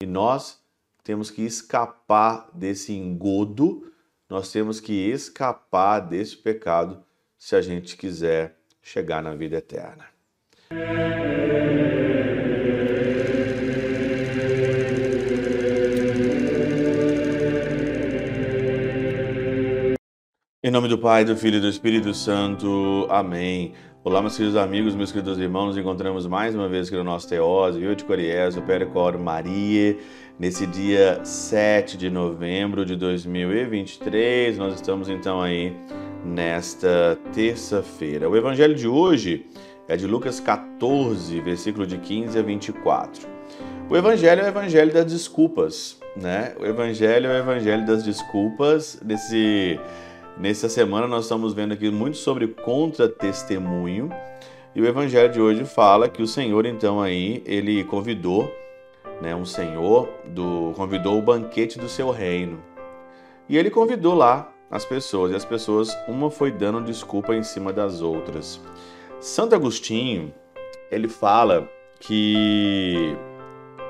E nós temos que escapar desse engodo, nós temos que escapar desse pecado se a gente quiser chegar na vida eterna. Em nome do Pai, do Filho e do Espírito Santo. Amém. Olá, meus queridos amigos, meus queridos irmãos, nos encontramos mais uma vez aqui no nosso Teose, eu de Coriés, o Percor Maria, nesse dia 7 de novembro de 2023. Nós estamos então aí nesta terça-feira. O evangelho de hoje é de Lucas 14, versículo de 15 a 24. O evangelho é o evangelho das desculpas, né? O evangelho é o evangelho das desculpas desse Nessa semana nós estamos vendo aqui muito sobre contra-testemunho e o evangelho de hoje fala que o Senhor então aí ele convidou, né, um Senhor do convidou o banquete do seu reino. E ele convidou lá as pessoas e as pessoas uma foi dando desculpa em cima das outras. Santo Agostinho, ele fala que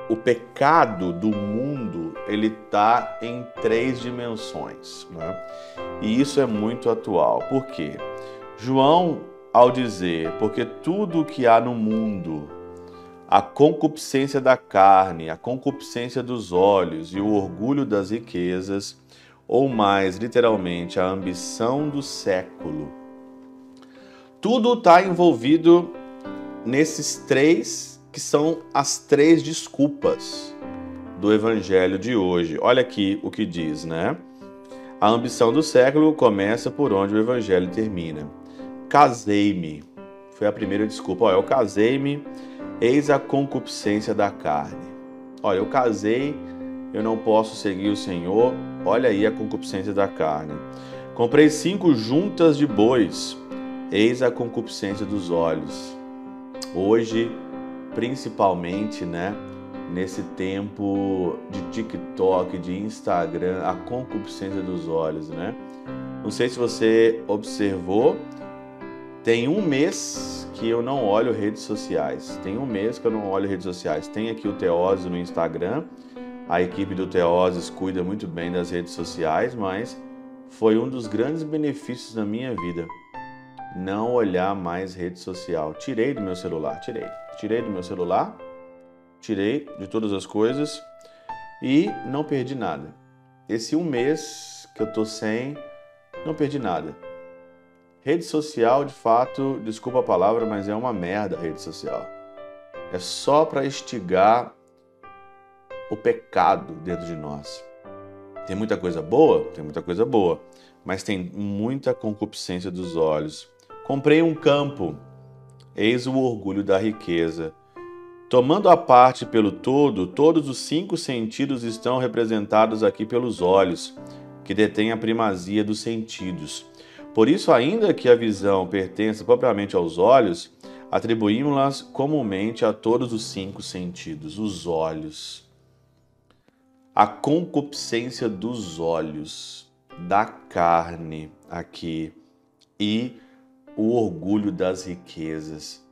o pecado do mundo ele está em três dimensões, né? E isso é muito atual. Por quê? João, ao dizer, porque tudo que há no mundo, a concupiscência da carne, a concupiscência dos olhos e o orgulho das riquezas, ou mais literalmente, a ambição do século, tudo está envolvido nesses três que são as três desculpas do evangelho de hoje. Olha aqui o que diz, né? A ambição do século começa por onde o evangelho termina. Casei-me. Foi a primeira desculpa. Olha, eu casei-me, eis a concupiscência da carne. Olha, eu casei, eu não posso seguir o Senhor. Olha aí a concupiscência da carne. Comprei cinco juntas de bois, eis a concupiscência dos olhos. Hoje, principalmente, né, nesse tempo de TikTok, de Instagram, a concupiscência dos olhos, né? Não sei se você observou, tem um mês que eu não olho redes sociais. Tem um mês que eu não olho redes sociais. Tem aqui o Teose no Instagram. A equipe do Teoses cuida muito bem das redes sociais, mas foi um dos grandes benefícios da minha vida não olhar mais rede social. Tirei do meu celular, tirei. Tirei do meu celular, tirei de todas as coisas e não perdi nada. Esse um mês que eu tô sem, não perdi nada. Rede social, de fato, desculpa a palavra, mas é uma merda a rede social. É só para instigar o pecado dentro de nós. Tem muita coisa boa? Tem muita coisa boa, mas tem muita concupiscência dos olhos. Comprei um campo, eis o orgulho da riqueza. Tomando a parte pelo todo, todos os cinco sentidos estão representados aqui pelos olhos, que detêm a primazia dos sentidos. Por isso, ainda que a visão pertença propriamente aos olhos, atribuímos-las comumente a todos os cinco sentidos, os olhos. A concupiscência dos olhos, da carne aqui e o orgulho das riquezas.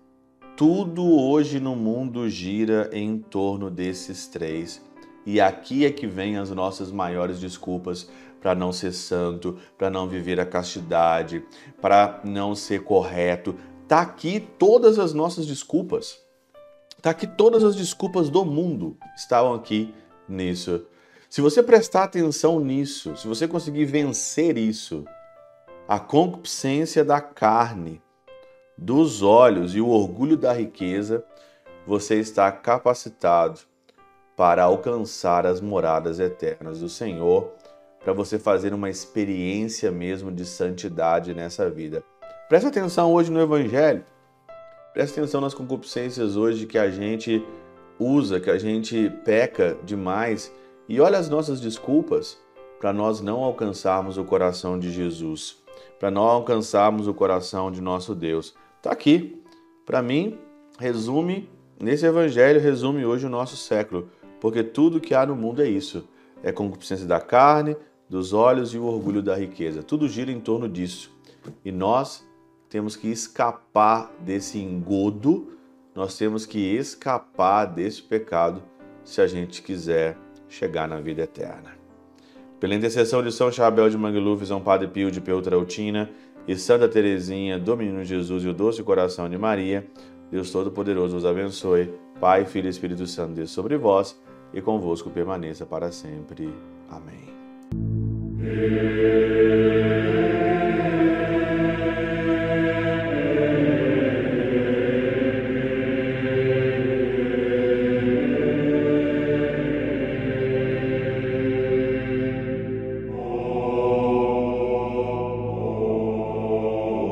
Tudo hoje no mundo gira em torno desses três. E aqui é que vem as nossas maiores desculpas para não ser santo, para não viver a castidade, para não ser correto. Tá aqui todas as nossas desculpas. Tá aqui todas as desculpas do mundo estavam aqui nisso. Se você prestar atenção nisso, se você conseguir vencer isso, a concupiscência da carne, dos olhos e o orgulho da riqueza, você está capacitado para alcançar as moradas eternas do Senhor, para você fazer uma experiência mesmo de santidade nessa vida. Presta atenção hoje no Evangelho. Presta atenção nas concupiscências hoje que a gente usa, que a gente peca demais. E olha as nossas desculpas para nós não alcançarmos o coração de Jesus para nós alcançarmos o coração de nosso Deus. Está aqui. Para mim, resume, nesse evangelho, resume hoje o nosso século, porque tudo que há no mundo é isso: é concupiscência da carne, dos olhos e o orgulho da riqueza. Tudo gira em torno disso. E nós temos que escapar desse engodo, nós temos que escapar desse pecado se a gente quiser chegar na vida eterna. Pela intercessão de São Chabel de Mangluf, São Padre Pio de Peltrautina e Santa Teresinha do Menino Jesus e o Doce Coração de Maria, Deus Todo-Poderoso os abençoe. Pai, Filho e Espírito Santo, Deus sobre vós e convosco permaneça para sempre. Amém.